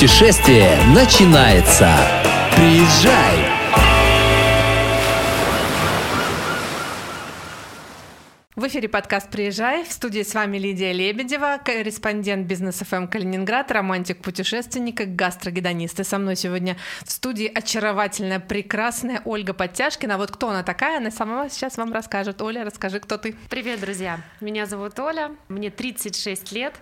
Путешествие начинается. Приезжай! В эфире подкаст «Приезжай». В студии с вами Лидия Лебедева, корреспондент бизнес ФМ Калининград, романтик-путешественник и гастрогедонист. И со мной сегодня в студии очаровательная, прекрасная Ольга Подтяжкина. Вот кто она такая, она сама сейчас вам расскажет. Оля, расскажи, кто ты. Привет, друзья. Меня зовут Оля, мне 36 лет.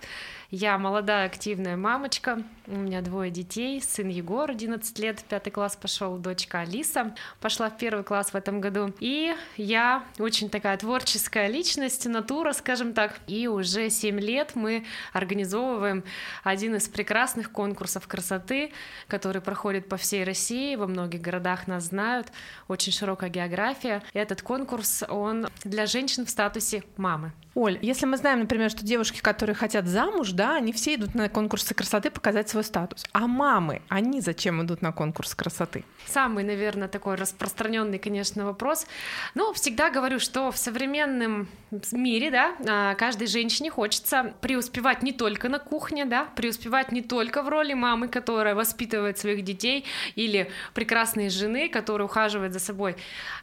Я молодая, активная мамочка, у меня двое детей, сын Егор, 11 лет, пятый класс пошел, дочка Алиса пошла в первый класс в этом году. И я очень такая творческая личность, натура, скажем так. И уже 7 лет мы организовываем один из прекрасных конкурсов красоты, который проходит по всей России, во многих городах нас знают, очень широкая география. И этот конкурс, он для женщин в статусе мамы. Оль, если мы знаем, например, что девушки, которые хотят замуж, да, они все идут на конкурсы красоты показать свой статус. А мамы, они зачем идут на конкурс красоты? Самый, наверное, такой распространенный, конечно, вопрос. Но всегда говорю, что в современном мире, да, а, каждой женщине хочется преуспевать не только на кухне, да, преуспевать не только в роли мамы, которая воспитывает своих детей, или прекрасной жены, которая ухаживает за собой.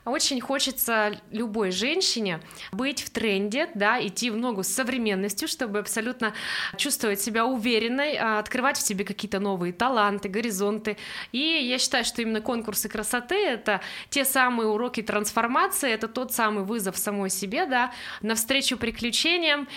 Очень хочется любой женщине быть в тренде, да, идти в ногу с современностью, чтобы абсолютно чувствовать себя уверенной, а, открывать в себе какие-то новые таланты, горизонты. И я считаю, что именно конкурсы красоты — это те самые уроки трансформации, это тот самый вызов самой себе, да, навстречу приключениям,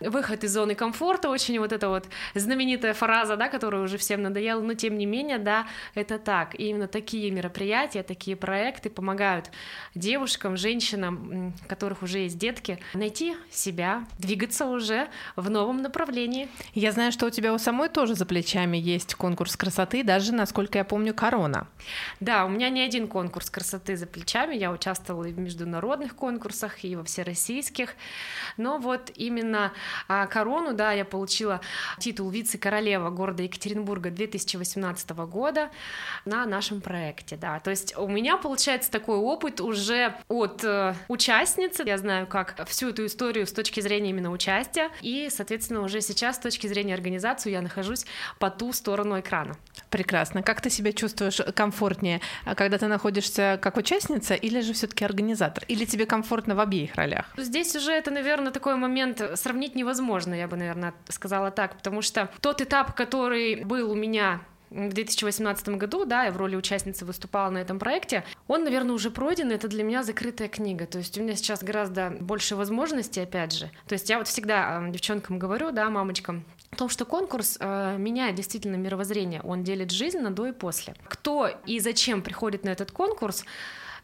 выход из зоны комфорта, очень вот эта вот знаменитая фраза, да, которая уже всем надоела, но тем не менее, да, это так. И именно такие мероприятия, такие проекты помогают девушкам, женщинам, у которых уже есть детки, найти себя себя двигаться уже в новом направлении. Я знаю, что у тебя у самой тоже за плечами есть конкурс красоты, даже, насколько я помню, корона. Да, у меня не один конкурс красоты за плечами, я участвовала и в международных конкурсах, и во всероссийских, но вот именно а, корону, да, я получила титул вице-королева города Екатеринбурга 2018 года на нашем проекте, да, то есть у меня получается такой опыт уже от э, участницы, я знаю, как всю эту историю с точки зрения именно участия, и, соответственно, уже сейчас точки зрения организации я нахожусь по ту сторону экрана. Прекрасно. Как ты себя чувствуешь комфортнее, когда ты находишься как участница или же все-таки организатор? Или тебе комфортно в обеих ролях? Здесь уже это, наверное, такой момент сравнить невозможно, я бы, наверное, сказала так, потому что тот этап, который был у меня в 2018 году, да, я в роли участницы выступала на этом проекте, он, наверное, уже пройден, это для меня закрытая книга, то есть у меня сейчас гораздо больше возможностей, опять же, то есть я вот всегда э, девчонкам говорю, да, мамочкам, о том, что конкурс э, меняет действительно мировоззрение, он делит жизнь на до и после. Кто и зачем приходит на этот конкурс,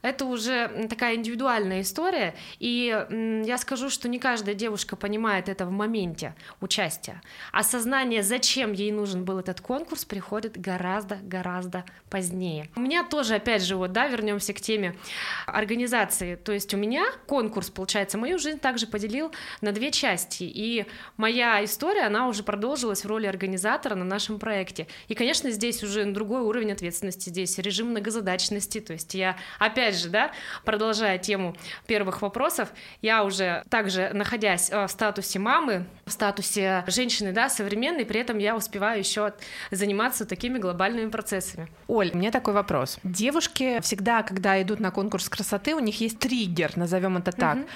это уже такая индивидуальная история, и я скажу, что не каждая девушка понимает это в моменте участия. Осознание, зачем ей нужен был этот конкурс, приходит гораздо-гораздо позднее. У меня тоже, опять же, вот, да, вернемся к теме организации. То есть у меня конкурс, получается, мою жизнь также поделил на две части, и моя история, она уже продолжилась в роли организатора на нашем проекте. И, конечно, здесь уже другой уровень ответственности, здесь режим многозадачности, то есть я, опять опять же, да, продолжая тему первых вопросов, я уже также, находясь э, в статусе мамы, в статусе женщины, да, современной, при этом я успеваю еще заниматься такими глобальными процессами. Оль, у меня такой вопрос. Девушки всегда, когда идут на конкурс красоты, у них есть триггер, назовем это так. Угу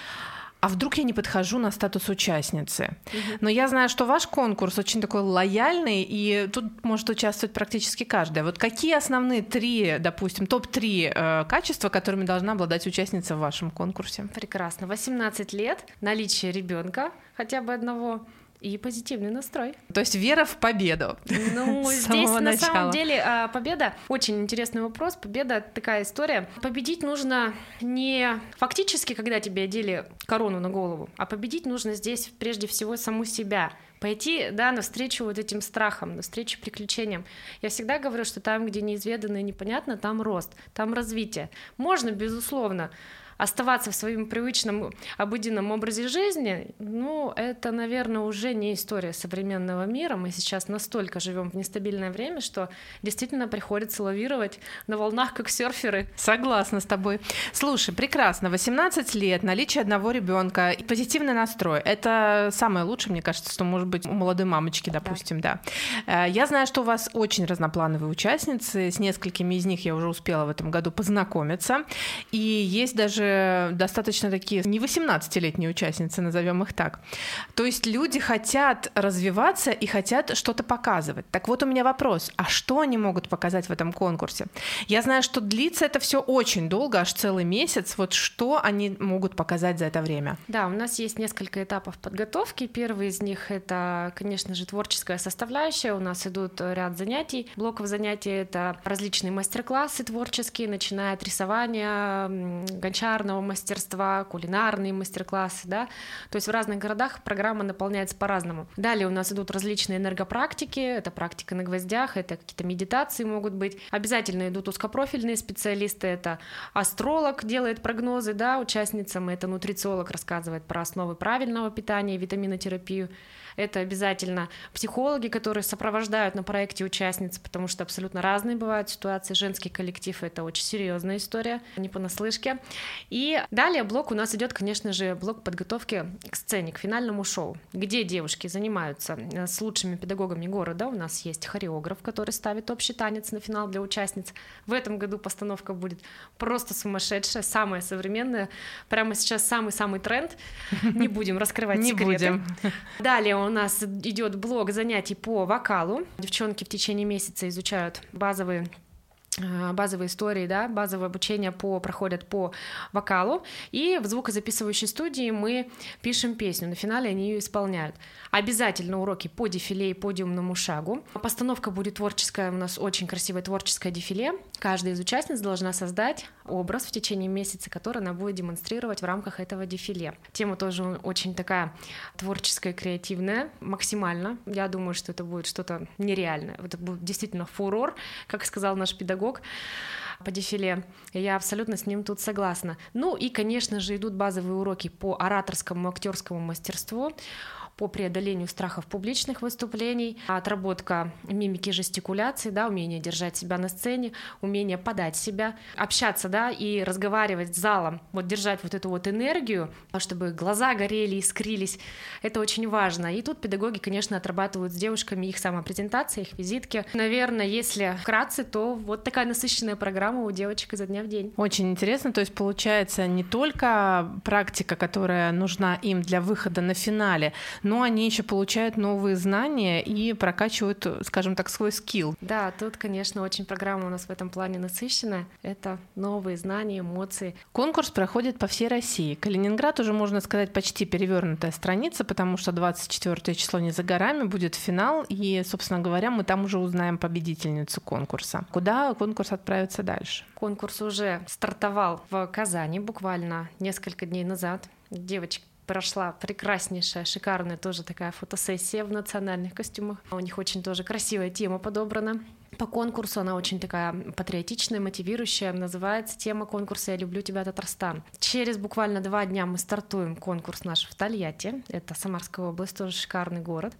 а вдруг я не подхожу на статус участницы. Угу. Но я знаю, что ваш конкурс очень такой лояльный, и тут может участвовать практически каждая. Вот какие основные три, допустим, топ-3 э, качества, которыми должна обладать участница в вашем конкурсе? Прекрасно. 18 лет, наличие ребенка хотя бы одного, и позитивный настрой. То есть вера в победу. Ну, здесь на начала. самом деле а, победа очень интересный вопрос. Победа такая история. Победить нужно не фактически, когда тебе одели корону на голову, а победить нужно здесь прежде всего саму себя пойти, да, навстречу вот этим страхам, навстречу приключениям. Я всегда говорю, что там, где неизведанно и непонятно, там рост, там развитие. Можно, безусловно, оставаться в своем привычном обыденном образе жизни, ну, это, наверное, уже не история современного мира. Мы сейчас настолько живем в нестабильное время, что действительно приходится лавировать на волнах, как серферы. Согласна с тобой. Слушай, прекрасно. 18 лет, наличие одного ребенка, позитивный настрой. Это самое лучшее, мне кажется, что может быть у молодой мамочки, допустим, да. да. Э, я знаю, что у вас очень разноплановые участницы. С несколькими из них я уже успела в этом году познакомиться. И есть даже достаточно такие не 18-летние участницы, назовем их так. То есть люди хотят развиваться и хотят что-то показывать. Так вот у меня вопрос, а что они могут показать в этом конкурсе? Я знаю, что длится это все очень долго, аж целый месяц. Вот что они могут показать за это время? Да, у нас есть несколько этапов подготовки. Первый из них это, конечно же, творческая составляющая. У нас идут ряд занятий. Блоков занятий это различные мастер-классы творческие, начиная от рисования, гончарного мастерства, кулинарные мастер-классы, да. То есть в разных городах программа наполняется по-разному. Далее у нас идут различные энергопрактики, это практика на гвоздях, это какие-то медитации могут быть. Обязательно идут узкопрофильные специалисты, это астролог делает прогнозы, да, участницам, это нутрициолог рассказывает про основы правильного питания, витаминотерапию это обязательно психологи, которые сопровождают на проекте участниц, потому что абсолютно разные бывают ситуации. Женский коллектив — это очень серьезная история, не понаслышке. И далее блок у нас идет, конечно же, блок подготовки к сцене, к финальному шоу, где девушки занимаются э, с лучшими педагогами города. У нас есть хореограф, который ставит общий танец на финал для участниц. В этом году постановка будет просто сумасшедшая, самая современная. Прямо сейчас самый-самый тренд. Не будем раскрывать секреты. Будем. Далее у нас идет блок занятий по вокалу. Девчонки в течение месяца изучают базовые базовые истории, да, базовое обучение по, проходят по вокалу, и в звукозаписывающей студии мы пишем песню, на финале они ее исполняют. Обязательно уроки по дефиле и подиумному шагу. Постановка будет творческая, у нас очень красивое творческое дефиле. Каждая из участниц должна создать образ в течение месяца, который она будет демонстрировать в рамках этого дефиле. Тема тоже очень такая творческая, креативная, максимально. Я думаю, что это будет что-то нереальное. Это будет действительно фурор, как сказал наш педагог, педагог по дефиле. Я абсолютно с ним тут согласна. Ну и, конечно же, идут базовые уроки по ораторскому актерскому мастерству по преодолению страхов публичных выступлений, отработка мимики жестикуляции, да, умение держать себя на сцене, умение подать себя, общаться, да, и разговаривать с залом, вот держать вот эту вот энергию, чтобы глаза горели, искрились, это очень важно. И тут педагоги, конечно, отрабатывают с девушками их самопрезентации, их визитки. Наверное, если вкратце, то вот такая насыщенная программа у девочек изо дня в день. Очень интересно, то есть получается не только практика, которая нужна им для выхода на финале, но они еще получают новые знания и прокачивают, скажем так, свой скилл. Да, тут, конечно, очень программа у нас в этом плане насыщенная. Это новые знания, эмоции. Конкурс проходит по всей России. Калининград уже, можно сказать, почти перевернутая страница, потому что 24 число не за горами, будет финал, и, собственно говоря, мы там уже узнаем победительницу конкурса. Куда конкурс отправится дальше? Конкурс уже стартовал в Казани буквально несколько дней назад. Девочки прошла прекраснейшая, шикарная тоже такая фотосессия в национальных костюмах. У них очень тоже красивая тема подобрана. По конкурсу она очень такая патриотичная, мотивирующая. Называется тема конкурса «Я люблю тебя, Татарстан». Через буквально два дня мы стартуем конкурс наш в Тольятти. Это Самарская область, тоже шикарный город.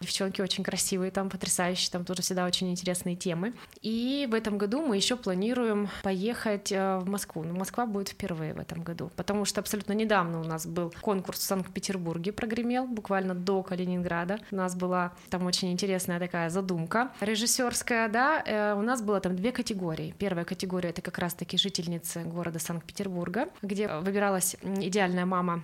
Девчонки очень красивые, там потрясающие, там тоже всегда очень интересные темы. И в этом году мы еще планируем поехать э, в Москву. Но Москва будет впервые в этом году, потому что абсолютно недавно у нас был конкурс в Санкт-Петербурге, прогремел, буквально до Калининграда. У нас была там очень интересная такая задумка режиссерская, да. Э, у нас было там две категории. Первая категория — это как раз-таки жительницы города Санкт-Петербурга, где выбиралась идеальная мама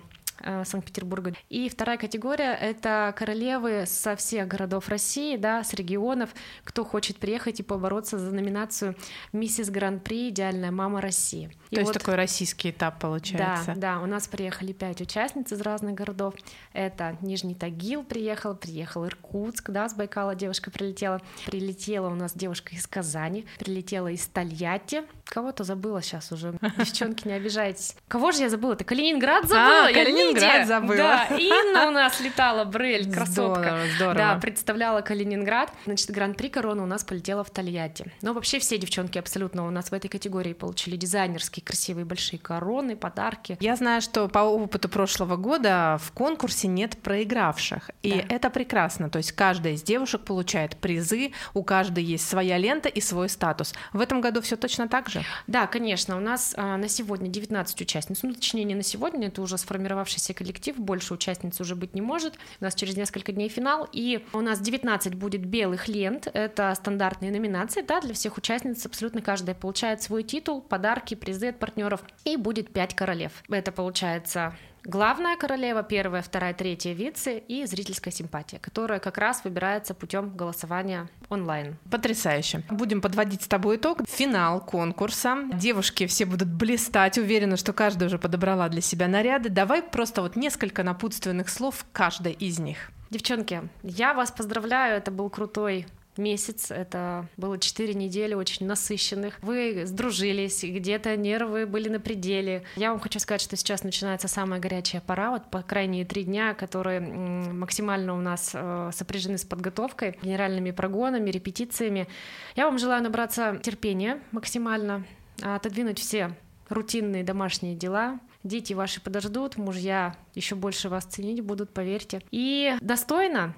Санкт-Петербурга. И вторая категория — это королевы со всех городов России, да, с регионов, кто хочет приехать и побороться за номинацию «Миссис Гран-при. Идеальная мама России». И То вот, есть такой российский этап получается. Да, да, у нас приехали пять участниц из разных городов. Это Нижний Тагил приехал, приехал Иркутск, да, с Байкала девушка прилетела. Прилетела у нас девушка из Казани, прилетела из Тольятти. Кого-то забыла сейчас уже. Девчонки, не обижайтесь. Кого же я забыла? Ты Калининград забыла? А, я Калининград Лидия. забыла. Да, Инна у нас летала, Брель, красотка. Здорово, здорово. Да, представляла Калининград. Значит, гран-при корона у нас полетела в Тольятти. Но вообще все девчонки абсолютно у нас в этой категории получили дизайнерские красивые большие короны, подарки. Я знаю, что по опыту прошлого года в конкурсе нет проигравших. И да. это прекрасно. То есть каждая из девушек получает призы, у каждой есть своя лента и свой статус. В этом году все точно так же? Да, конечно. У нас а, на сегодня 19 участниц. Ну, точнее, не на сегодня, это уже сформировавшийся коллектив, больше участниц уже быть не может. У нас через несколько дней финал, и у нас 19 будет белых лент. Это стандартные номинации, да, для всех участниц. Абсолютно каждая получает свой титул, подарки, призы от партнеров, и будет 5 королев. Это получается Главная королева, первая, вторая, третья вице и зрительская симпатия, которая как раз выбирается путем голосования онлайн. Потрясающе. Будем подводить с тобой итог. Финал конкурса. Девушки все будут блистать. Уверена, что каждая уже подобрала для себя наряды. Давай просто вот несколько напутственных слов каждой из них. Девчонки, я вас поздравляю, это был крутой месяц. Это было четыре недели очень насыщенных. Вы сдружились, где-то нервы были на пределе. Я вам хочу сказать, что сейчас начинается самая горячая пора, вот по крайней три дня, которые максимально у нас э, сопряжены с подготовкой, генеральными прогонами, репетициями. Я вам желаю набраться терпения максимально, отодвинуть все рутинные домашние дела, дети ваши подождут, мужья еще больше вас ценить будут, поверьте. И достойно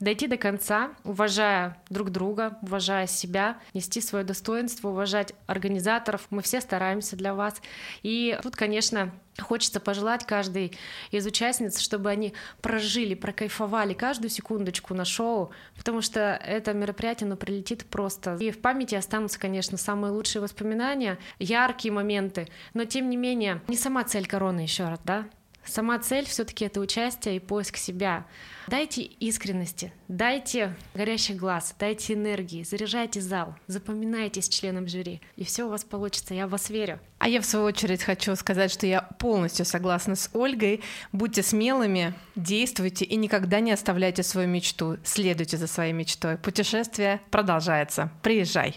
дойти до конца, уважая друг друга, уважая себя, нести свое достоинство, уважать организаторов. Мы все стараемся для вас. И тут, конечно, Хочется пожелать каждой из участниц, чтобы они прожили, прокайфовали каждую секундочку на шоу, потому что это мероприятие, оно прилетит просто. И в памяти останутся, конечно, самые лучшие воспоминания, яркие моменты, но тем не менее, не сама цель короны еще раз, да? Сама цель все-таки это участие и поиск себя. Дайте искренности, дайте горящий глаз, дайте энергии, заряжайте зал, запоминайтесь членом жюри, и все у вас получится, я в вас верю. А я в свою очередь хочу сказать, что я полностью согласна с Ольгой. Будьте смелыми, действуйте и никогда не оставляйте свою мечту. Следуйте за своей мечтой. Путешествие продолжается. Приезжай.